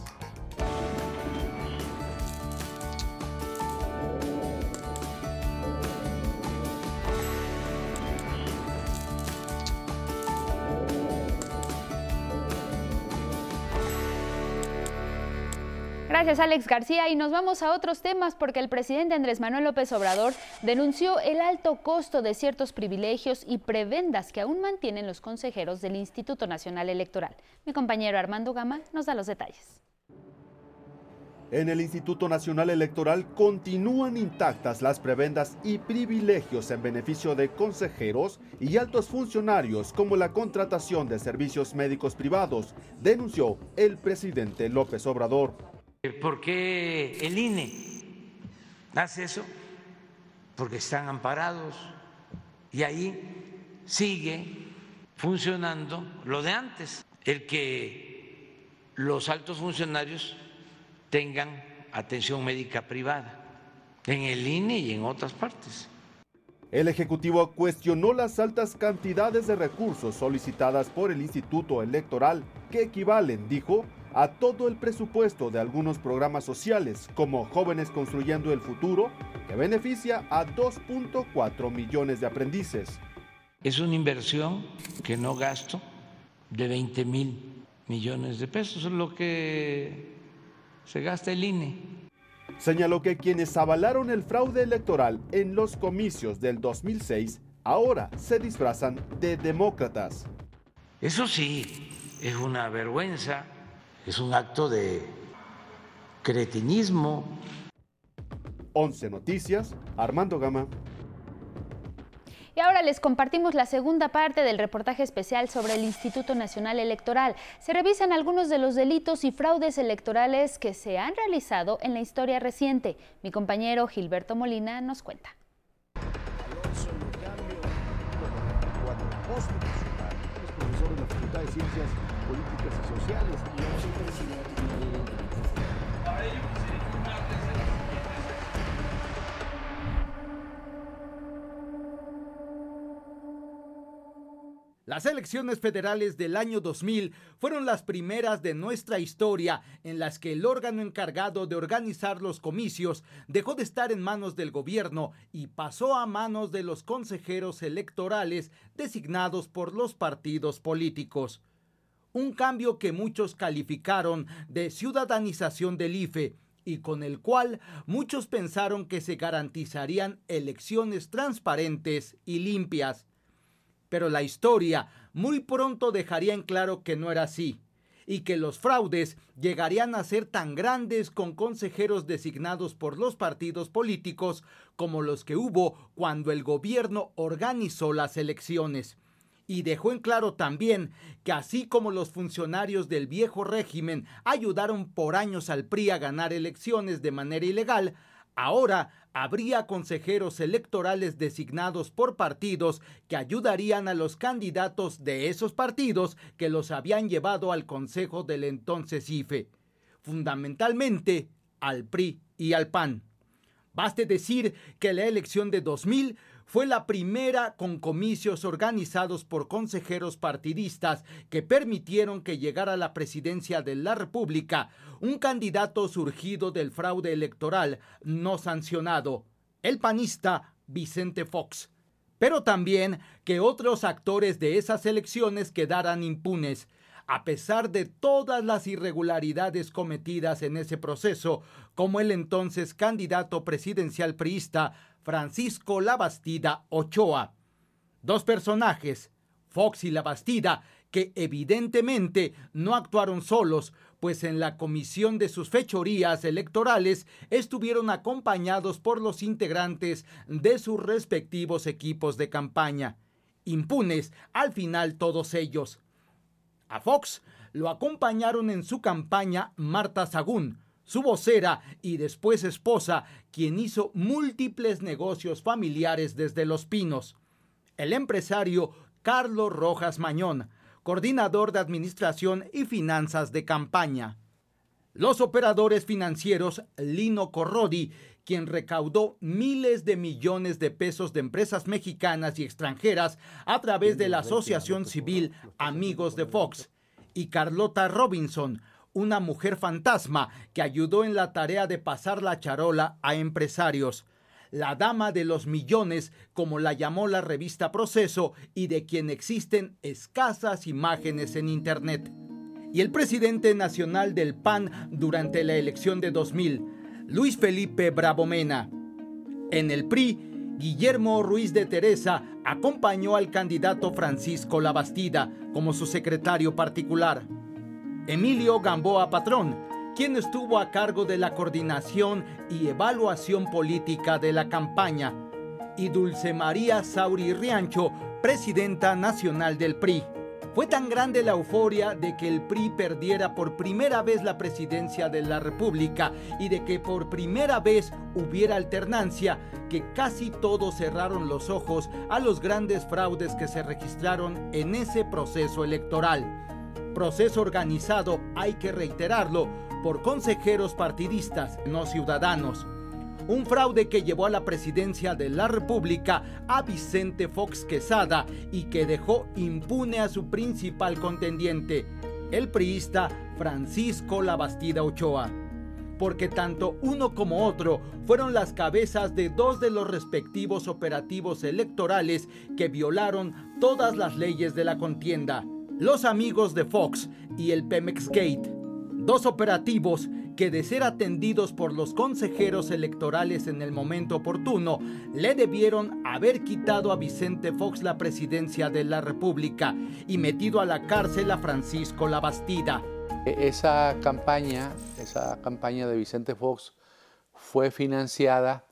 Gracias Alex García y nos vamos a otros temas porque el presidente Andrés Manuel López Obrador denunció el alto costo de ciertos privilegios y prebendas que aún mantienen los consejeros del Instituto Nacional Electoral. Mi compañero Armando Gama nos da los detalles. En el Instituto Nacional Electoral continúan intactas las prebendas y privilegios en beneficio de consejeros y altos funcionarios como la contratación de servicios médicos privados, denunció el presidente López Obrador. ¿Por qué el INE hace eso? Porque están amparados y ahí sigue funcionando lo de antes, el que los altos funcionarios tengan atención médica privada en el INE y en otras partes. El Ejecutivo cuestionó las altas cantidades de recursos solicitadas por el Instituto Electoral, que equivalen, dijo, a todo el presupuesto de algunos programas sociales, como Jóvenes Construyendo el Futuro, que beneficia a 2.4 millones de aprendices. Es una inversión que no gasto de 20 mil millones de pesos, es lo que se gasta el INE. Señaló que quienes avalaron el fraude electoral en los comicios del 2006 ahora se disfrazan de demócratas. Eso sí, es una vergüenza es un acto de cretinismo. 11 Noticias, Armando Gama. Y ahora les compartimos la segunda parte del reportaje especial sobre el Instituto Nacional Electoral. Se revisan algunos de los delitos y fraudes electorales que se han realizado en la historia reciente. Mi compañero Gilberto Molina nos cuenta. profesor de la Facultad de Ciencias Políticas y Sociales. Las elecciones federales del año 2000 fueron las primeras de nuestra historia en las que el órgano encargado de organizar los comicios dejó de estar en manos del gobierno y pasó a manos de los consejeros electorales designados por los partidos políticos. Un cambio que muchos calificaron de ciudadanización del IFE y con el cual muchos pensaron que se garantizarían elecciones transparentes y limpias pero la historia muy pronto dejaría en claro que no era así y que los fraudes llegarían a ser tan grandes con consejeros designados por los partidos políticos como los que hubo cuando el gobierno organizó las elecciones. Y dejó en claro también que así como los funcionarios del viejo régimen ayudaron por años al PRI a ganar elecciones de manera ilegal, ahora habría consejeros electorales designados por partidos que ayudarían a los candidatos de esos partidos que los habían llevado al consejo del entonces IFE, fundamentalmente al PRI y al PAN. Baste decir que la elección de 2000 fue la primera con comicios organizados por consejeros partidistas que permitieron que llegara a la presidencia de la República un candidato surgido del fraude electoral no sancionado, el panista Vicente Fox. Pero también que otros actores de esas elecciones quedaran impunes, a pesar de todas las irregularidades cometidas en ese proceso, como el entonces candidato presidencial priista Francisco Labastida Ochoa. Dos personajes, Fox y Labastida, que evidentemente no actuaron solos, pues en la comisión de sus fechorías electorales estuvieron acompañados por los integrantes de sus respectivos equipos de campaña. Impunes al final todos ellos. A Fox lo acompañaron en su campaña Marta Sagún, su vocera y después esposa, quien hizo múltiples negocios familiares desde Los Pinos. El empresario Carlos Rojas Mañón, coordinador de Administración y Finanzas de campaña. Los operadores financieros Lino Corrodi, quien recaudó miles de millones de pesos de empresas mexicanas y extranjeras a través de la Asociación Civil Amigos de Fox, y Carlota Robinson, una mujer fantasma que ayudó en la tarea de pasar la charola a empresarios. La dama de los millones, como la llamó la revista Proceso, y de quien existen escasas imágenes en Internet. Y el presidente nacional del PAN durante la elección de 2000, Luis Felipe Bravomena. En el PRI, Guillermo Ruiz de Teresa acompañó al candidato Francisco Labastida como su secretario particular. Emilio Gamboa Patrón, quien estuvo a cargo de la coordinación y evaluación política de la campaña, y Dulce María Sauri Riancho, presidenta nacional del PRI. Fue tan grande la euforia de que el PRI perdiera por primera vez la presidencia de la República y de que por primera vez hubiera alternancia que casi todos cerraron los ojos a los grandes fraudes que se registraron en ese proceso electoral proceso organizado, hay que reiterarlo, por consejeros partidistas, no ciudadanos. Un fraude que llevó a la presidencia de la República a Vicente Fox Quesada y que dejó impune a su principal contendiente, el priista Francisco Labastida Ochoa. Porque tanto uno como otro fueron las cabezas de dos de los respectivos operativos electorales que violaron todas las leyes de la contienda los amigos de Fox y el Pemex Gate, dos operativos que de ser atendidos por los consejeros electorales en el momento oportuno, le debieron haber quitado a Vicente Fox la presidencia de la República y metido a la cárcel a Francisco Labastida. E-, esa campaña, esa campaña de Vicente Fox fue financiada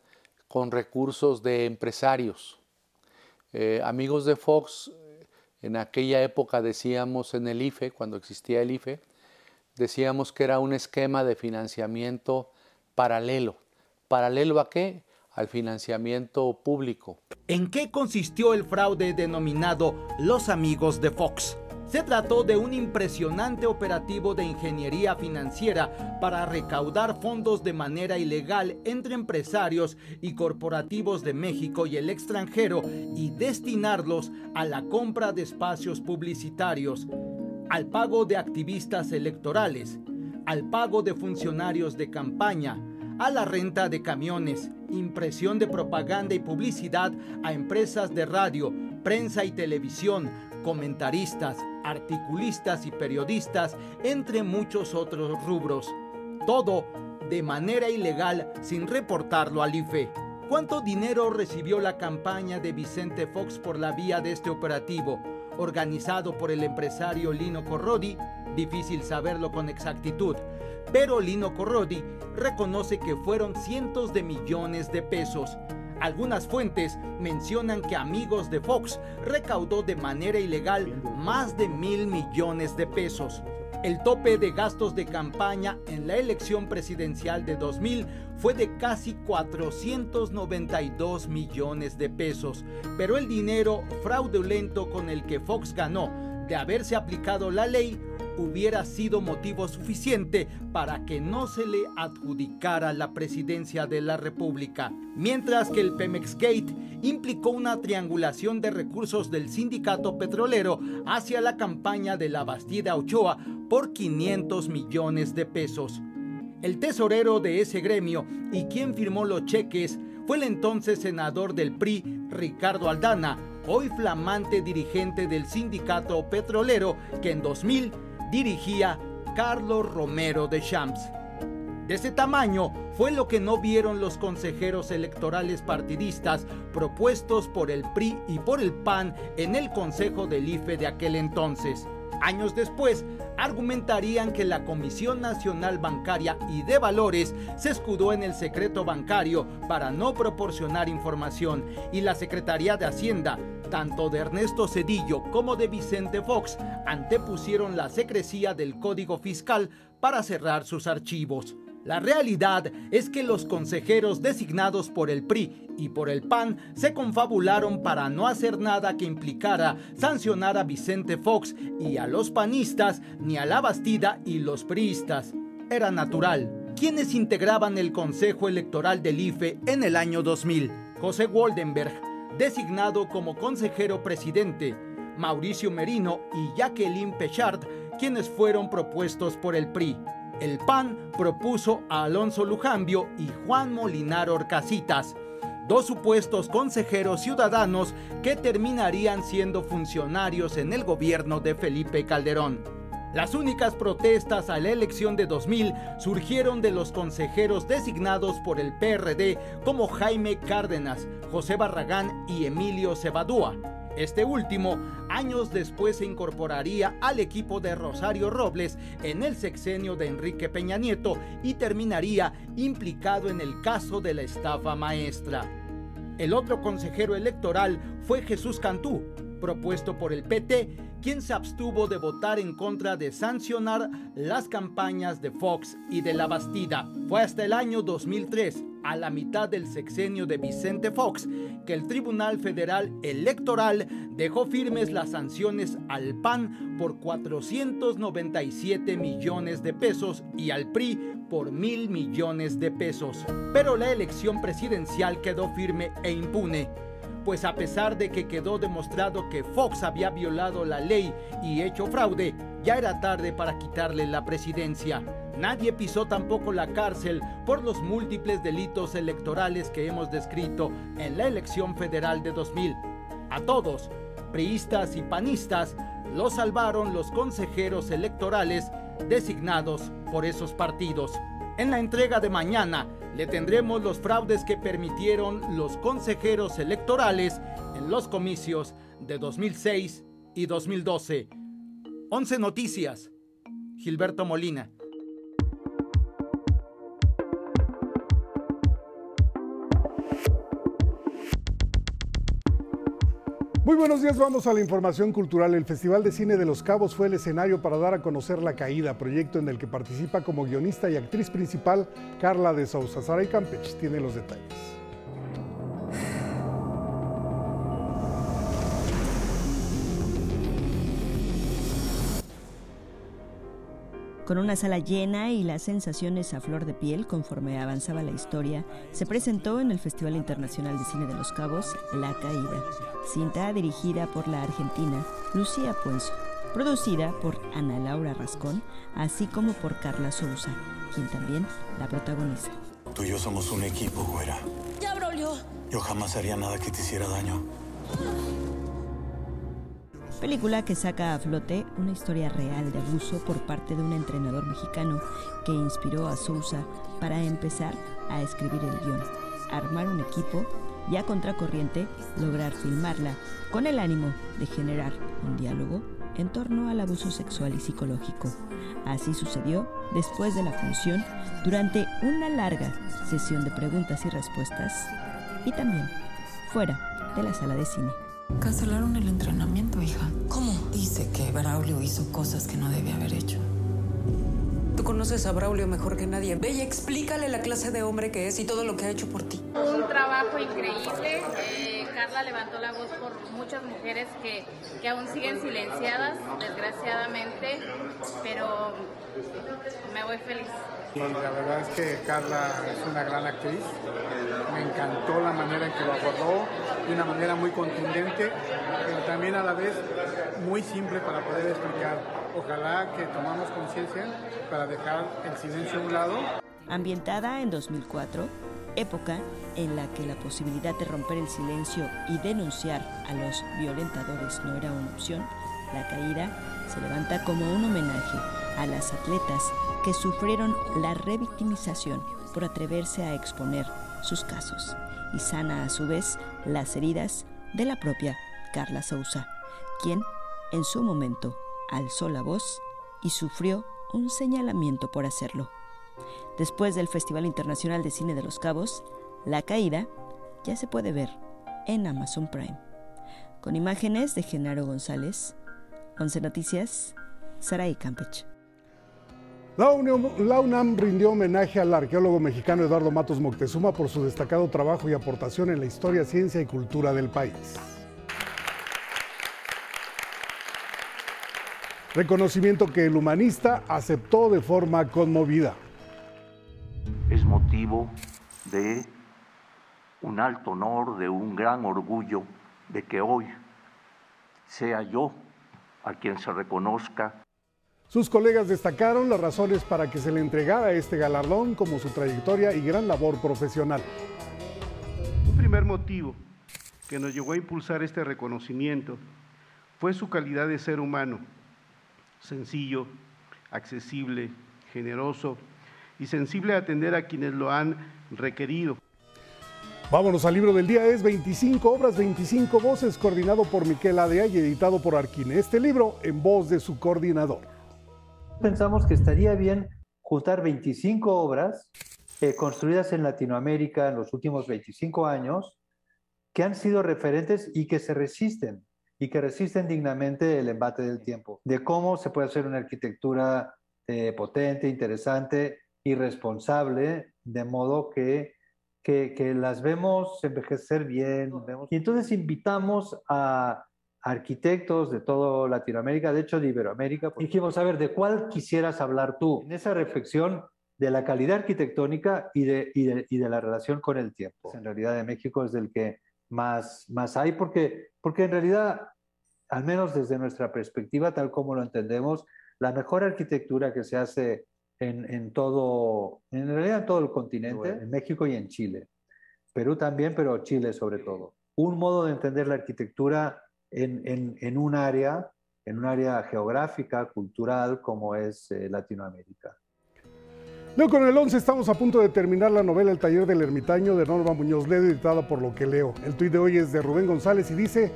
con recursos de empresarios. Eh, amigos de Fox en aquella época decíamos en el IFE, cuando existía el IFE, decíamos que era un esquema de financiamiento paralelo. ¿Paralelo a qué? Al financiamiento público. ¿En qué consistió el fraude denominado Los Amigos de Fox? Se trató de un impresionante operativo de ingeniería financiera para recaudar fondos de manera ilegal entre empresarios y corporativos de México y el extranjero y destinarlos a la compra de espacios publicitarios, al pago de activistas electorales, al pago de funcionarios de campaña, a la renta de camiones, impresión de propaganda y publicidad a empresas de radio, prensa y televisión, comentaristas, articulistas y periodistas, entre muchos otros rubros. Todo de manera ilegal sin reportarlo al IFE. ¿Cuánto dinero recibió la campaña de Vicente Fox por la vía de este operativo, organizado por el empresario Lino Corrodi? Difícil saberlo con exactitud, pero Lino Corrodi reconoce que fueron cientos de millones de pesos. Algunas fuentes mencionan que Amigos de Fox recaudó de manera ilegal más de mil millones de pesos. El tope de gastos de campaña en la elección presidencial de 2000 fue de casi 492 millones de pesos, pero el dinero fraudulento con el que Fox ganó de haberse aplicado la ley hubiera sido motivo suficiente para que no se le adjudicara la presidencia de la República, mientras que el Pemex Gate implicó una triangulación de recursos del sindicato petrolero hacia la campaña de la Bastida Ochoa por 500 millones de pesos. El tesorero de ese gremio y quien firmó los cheques fue el entonces senador del PRI, Ricardo Aldana, hoy flamante dirigente del sindicato petrolero que en 2000 dirigía Carlos Romero de Champs. De ese tamaño fue lo que no vieron los consejeros electorales partidistas propuestos por el PRI y por el PAN en el Consejo del IFE de aquel entonces. Años después, argumentarían que la Comisión Nacional Bancaria y de Valores se escudó en el secreto bancario para no proporcionar información y la Secretaría de Hacienda tanto de Ernesto Cedillo como de Vicente Fox antepusieron la secrecía del Código Fiscal para cerrar sus archivos. La realidad es que los consejeros designados por el PRI y por el PAN se confabularon para no hacer nada que implicara sancionar a Vicente Fox y a los panistas ni a la Bastida y los priistas. Era natural. Quienes integraban el Consejo Electoral del IFE en el año 2000? José Goldenberg, designado como consejero presidente, Mauricio Merino y Jacqueline Pechard, quienes fueron propuestos por el PRI. El PAN propuso a Alonso Lujambio y Juan Molinar Orcasitas, dos supuestos consejeros ciudadanos que terminarían siendo funcionarios en el gobierno de Felipe Calderón. Las únicas protestas a la elección de 2000 surgieron de los consejeros designados por el PRD como Jaime Cárdenas, José Barragán y Emilio Cebadúa. Este último, años después, se incorporaría al equipo de Rosario Robles en el sexenio de Enrique Peña Nieto y terminaría implicado en el caso de la estafa maestra. El otro consejero electoral fue Jesús Cantú, propuesto por el PT, quien se abstuvo de votar en contra de sancionar las campañas de Fox y de La Bastida. Fue hasta el año 2003, a la mitad del sexenio de Vicente Fox, que el Tribunal Federal Electoral dejó firmes las sanciones al PAN por 497 millones de pesos y al PRI por mil millones de pesos. Pero la elección presidencial quedó firme e impune pues a pesar de que quedó demostrado que Fox había violado la ley y hecho fraude, ya era tarde para quitarle la presidencia. Nadie pisó tampoco la cárcel por los múltiples delitos electorales que hemos descrito en la elección federal de 2000. A todos, priistas y panistas, los salvaron los consejeros electorales designados por esos partidos. En la entrega de mañana le tendremos los fraudes que permitieron los consejeros electorales en los comicios de 2006 y 2012. 11 Noticias. Gilberto Molina. Muy buenos días, vamos a la información cultural. El Festival de Cine de Los Cabos fue el escenario para dar a conocer La Caída, proyecto en el que participa como guionista y actriz principal Carla de Sousa. Sara y Campech tiene los detalles. Con una sala llena y las sensaciones a flor de piel conforme avanzaba la historia, se presentó en el Festival Internacional de Cine de Los Cabos La Caída, cinta dirigida por la argentina Lucía Puenzo, producida por Ana Laura Rascón, así como por Carla Sousa, quien también la protagoniza. Tú y yo somos un equipo, güera. Ya, Braulio. Yo jamás haría nada que te hiciera daño película que saca a flote una historia real de abuso por parte de un entrenador mexicano que inspiró a Sousa para empezar a escribir el guion, armar un equipo y a contracorriente lograr filmarla con el ánimo de generar un diálogo en torno al abuso sexual y psicológico. Así sucedió después de la función durante una larga sesión de preguntas y respuestas y también fuera de la sala de cine. Cancelaron el entrenamiento, hija. ¿Cómo? Dice que Braulio hizo cosas que no debe haber hecho. Tú conoces a Braulio mejor que nadie. Ve y explícale la clase de hombre que es y todo lo que ha hecho por ti. Un trabajo increíble. Eh, Carla levantó la voz por muchas mujeres que, que aún siguen silenciadas, desgraciadamente, pero me voy feliz. la verdad es que Carla es una gran actriz. Me encantó la manera en que lo abordó, de una manera muy contundente, pero también a la vez muy simple para poder explicar. Ojalá que tomamos conciencia para dejar el silencio a un lado. Ambientada en 2004, época en la que la posibilidad de romper el silencio y denunciar a los violentadores no era una opción, la caída se levanta como un homenaje a las atletas que sufrieron la revictimización por atreverse a exponer sus casos y sana a su vez las heridas de la propia Carla Sousa, quien en su momento alzó la voz y sufrió un señalamiento por hacerlo. Después del Festival Internacional de Cine de los Cabos, La Caída ya se puede ver en Amazon Prime. Con imágenes de Genaro González, 11 Noticias, Saraí Campech. La, UNAM rindió homenaje al arqueólogo mexicano Eduardo Matos Moctezuma por su destacado trabajo y aportación en la historia, ciencia y cultura del país. Reconocimiento que el humanista aceptó de forma conmovida. Es motivo de un alto honor, de un gran orgullo de que hoy sea yo a quien se reconozca sus colegas destacaron las razones para que se le entregara este galardón como su trayectoria y gran labor profesional. Un primer motivo que nos llevó a impulsar este reconocimiento fue su calidad de ser humano, sencillo, accesible, generoso y sensible a atender a quienes lo han requerido. Vámonos al libro del día, es 25 obras, 25 voces, coordinado por Miquel Adea y editado por Arquine. Este libro en voz de su coordinador pensamos que estaría bien juntar 25 obras eh, construidas en Latinoamérica en los últimos 25 años que han sido referentes y que se resisten y que resisten dignamente el embate del tiempo, de cómo se puede hacer una arquitectura eh, potente, interesante y responsable, de modo que, que, que las vemos envejecer bien. Y entonces invitamos a arquitectos de toda Latinoamérica, de hecho de Iberoamérica. Dijimos, a ver, ¿de cuál quisieras hablar tú? En esa reflexión de la calidad arquitectónica y de, y de, y de la relación con el tiempo. En realidad de México es del que más, más hay, porque, porque en realidad, al menos desde nuestra perspectiva, tal como lo entendemos, la mejor arquitectura que se hace en, en todo, en realidad en todo el continente, en México y en Chile. Perú también, pero Chile sobre todo. Un modo de entender la arquitectura en, un área, en un área geográfica, cultural como es eh, Latinoamérica. Leo con el 11 estamos a punto de terminar la novela El taller del ermitaño de Norma Muñoz Ledo, editada por Lo que leo. El tuit de hoy es de Rubén González y dice,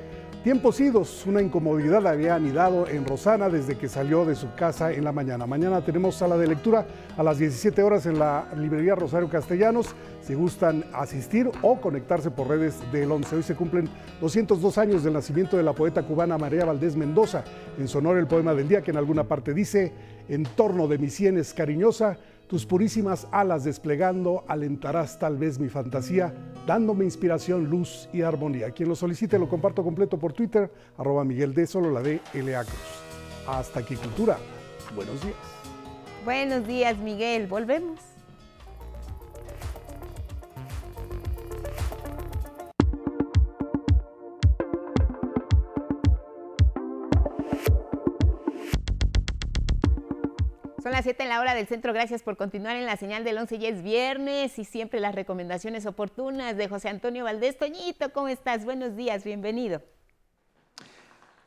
Tiempos idos, una incomodidad había anidado en Rosana desde que salió de su casa en la mañana. Mañana tenemos sala de lectura a las 17 horas en la librería Rosario Castellanos. Si gustan asistir o conectarse por redes del 11. Hoy se cumplen 202 años del nacimiento de la poeta cubana María Valdés Mendoza. En su honor el poema del día que en alguna parte dice, en torno de mis sienes cariñosa, tus purísimas alas desplegando, alentarás tal vez mi fantasía, dándome inspiración, luz y armonía. Quien lo solicite lo comparto completo por Twitter, arroba Miguel de Solo la de L.A. Cruz. Hasta aquí, Cultura. Buenos días. Buenos días, Miguel. Volvemos. Las 7 en la hora del centro. Gracias por continuar en la señal del 11. Ya es viernes y siempre las recomendaciones oportunas de José Antonio Valdés. Toñito, ¿cómo estás? Buenos días, bienvenido.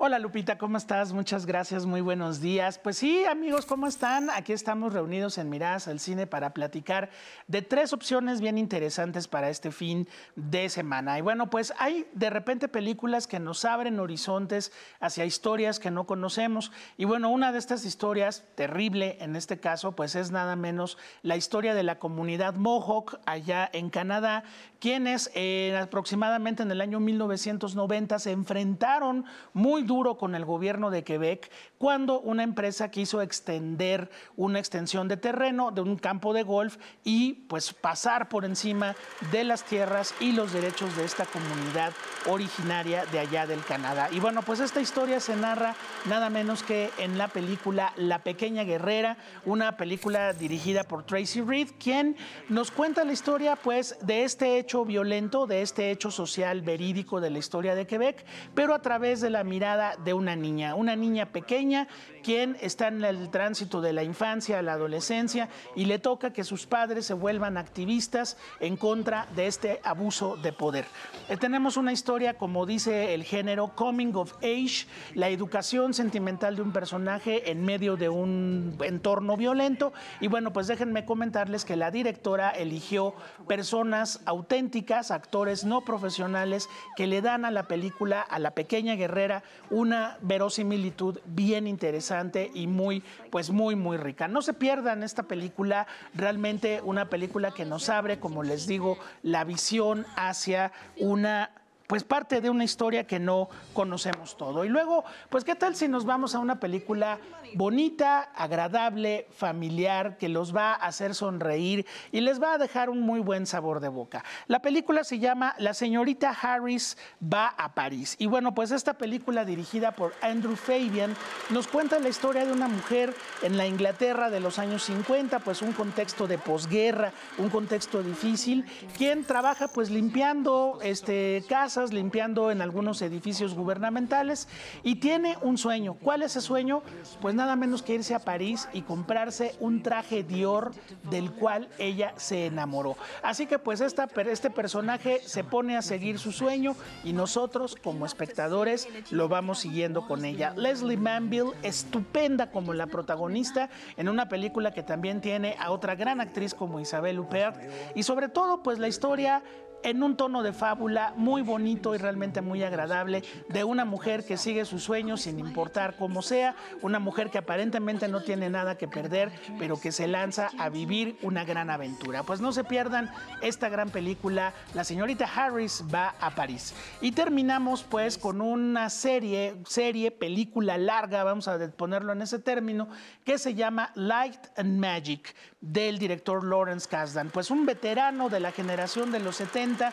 Hola Lupita, ¿cómo estás? Muchas gracias, muy buenos días. Pues sí, amigos, ¿cómo están? Aquí estamos reunidos en Miradas al Cine para platicar de tres opciones bien interesantes para este fin de semana. Y bueno, pues hay de repente películas que nos abren horizontes hacia historias que no conocemos. Y bueno, una de estas historias, terrible en este caso, pues es nada menos la historia de la comunidad Mohawk allá en Canadá, quienes eh, aproximadamente en el año 1990 se enfrentaron muy duro con el gobierno de Quebec cuando una empresa quiso extender una extensión de terreno de un campo de golf y pues pasar por encima de las tierras y los derechos de esta comunidad originaria de allá del Canadá. Y bueno, pues esta historia se narra nada menos que en la película La Pequeña Guerrera, una película dirigida por Tracy Reed, quien nos cuenta la historia pues de este hecho violento, de este hecho social verídico de la historia de Quebec, pero a través de la mirada de una niña, una niña pequeña ja quien está en el tránsito de la infancia a la adolescencia y le toca que sus padres se vuelvan activistas en contra de este abuso de poder. Eh, tenemos una historia, como dice el género, coming of age, la educación sentimental de un personaje en medio de un entorno violento. Y bueno, pues déjenme comentarles que la directora eligió personas auténticas, actores no profesionales, que le dan a la película, a la pequeña guerrera, una verosimilitud bien interesante y muy, pues muy, muy rica. No se pierdan esta película, realmente una película que nos abre, como les digo, la visión hacia una pues parte de una historia que no conocemos todo. Y luego, pues qué tal si nos vamos a una película bonita, agradable, familiar, que los va a hacer sonreír y les va a dejar un muy buen sabor de boca. La película se llama La señorita Harris va a París. Y bueno, pues esta película dirigida por Andrew Fabian nos cuenta la historia de una mujer en la Inglaterra de los años 50, pues un contexto de posguerra, un contexto difícil, quien trabaja pues limpiando este, casas, limpiando en algunos edificios gubernamentales y tiene un sueño. ¿Cuál es ese sueño? Pues nada menos que irse a París y comprarse un traje Dior del cual ella se enamoró. Así que pues esta, este personaje se pone a seguir su sueño y nosotros como espectadores lo vamos siguiendo con ella. Leslie Manville, estupenda como la protagonista en una película que también tiene a otra gran actriz como Isabel Huppert y sobre todo pues la historia en un tono de fábula muy bonito y realmente muy agradable de una mujer que sigue sus sueños sin importar cómo sea, una mujer que aparentemente no tiene nada que perder, pero que se lanza a vivir una gran aventura. Pues no se pierdan esta gran película, La señorita Harris va a París. Y terminamos pues con una serie, serie, película larga, vamos a ponerlo en ese término, que se llama Light and Magic del director Lawrence Kasdan, pues un veterano de la generación de los 70 cuenta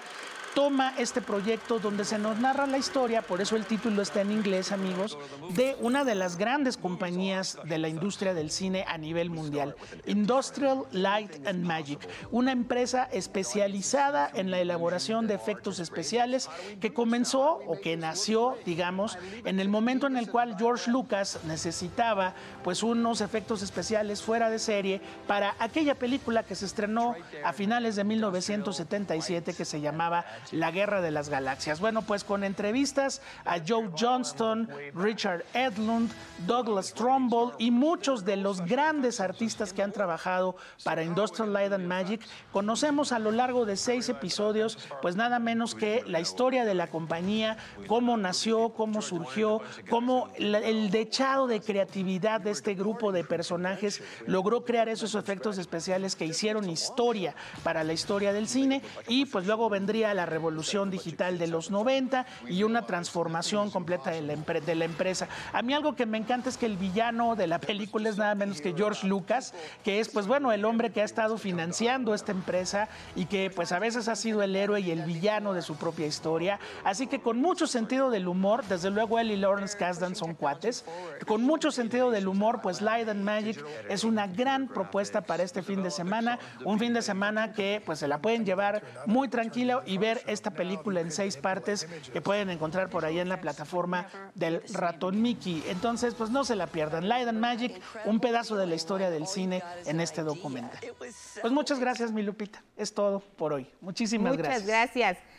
toma este proyecto donde se nos narra la historia, por eso el título está en inglés, amigos, de una de las grandes compañías de la industria del cine a nivel mundial, Industrial Light and Magic, una empresa especializada en la elaboración de efectos especiales que comenzó o que nació, digamos, en el momento en el cual George Lucas necesitaba pues unos efectos especiales fuera de serie para aquella película que se estrenó a finales de 1977 que se llamaba la Guerra de las Galaxias. Bueno, pues con entrevistas a Joe Johnston, Richard Edlund, Douglas Trumbull y muchos de los grandes artistas que han trabajado para Industrial Light and Magic, conocemos a lo largo de seis episodios, pues nada menos que la historia de la compañía, cómo nació, cómo surgió, cómo el dechado de creatividad de este grupo de personajes logró crear esos efectos especiales que hicieron historia para la historia del cine y pues luego vendría la revolución digital de los 90 y una transformación completa de la, de la empresa. A mí algo que me encanta es que el villano de la película es nada menos que George Lucas, que es pues bueno, el hombre que ha estado financiando esta empresa y que pues a veces ha sido el héroe y el villano de su propia historia. Así que con mucho sentido del humor, desde luego él y Lawrence Kasdan son cuates, con mucho sentido del humor, pues Light and Magic es una gran propuesta para este fin de semana, un fin de semana que pues se la pueden llevar muy tranquilo y ver esta película en seis partes que pueden encontrar por ahí en la plataforma del ratón Mickey. Entonces, pues no se la pierdan. Light and Magic, un pedazo de la historia del cine en este documental. Pues muchas gracias, mi Lupita. Es todo por hoy. Muchísimas gracias. Muchas gracias.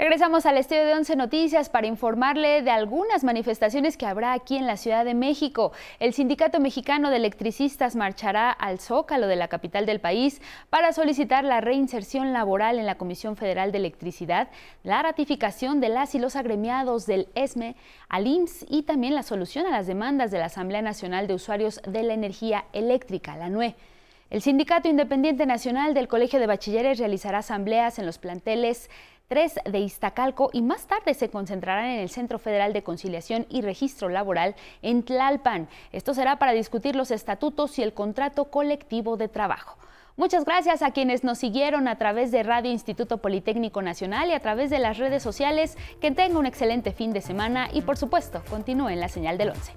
Regresamos al estudio de Once Noticias para informarle de algunas manifestaciones que habrá aquí en la Ciudad de México. El Sindicato Mexicano de Electricistas marchará al Zócalo de la capital del país para solicitar la reinserción laboral en la Comisión Federal de Electricidad, la ratificación de las y los agremiados del ESME al IMSS y también la solución a las demandas de la Asamblea Nacional de Usuarios de la Energía Eléctrica, la NUE. El Sindicato Independiente Nacional del Colegio de Bachilleres realizará asambleas en los planteles 3 de Iztacalco y más tarde se concentrarán en el Centro Federal de Conciliación y Registro Laboral en Tlalpan. Esto será para discutir los estatutos y el contrato colectivo de trabajo. Muchas gracias a quienes nos siguieron a través de Radio Instituto Politécnico Nacional y a través de las redes sociales. Que tenga un excelente fin de semana y por supuesto continúen la señal del 11.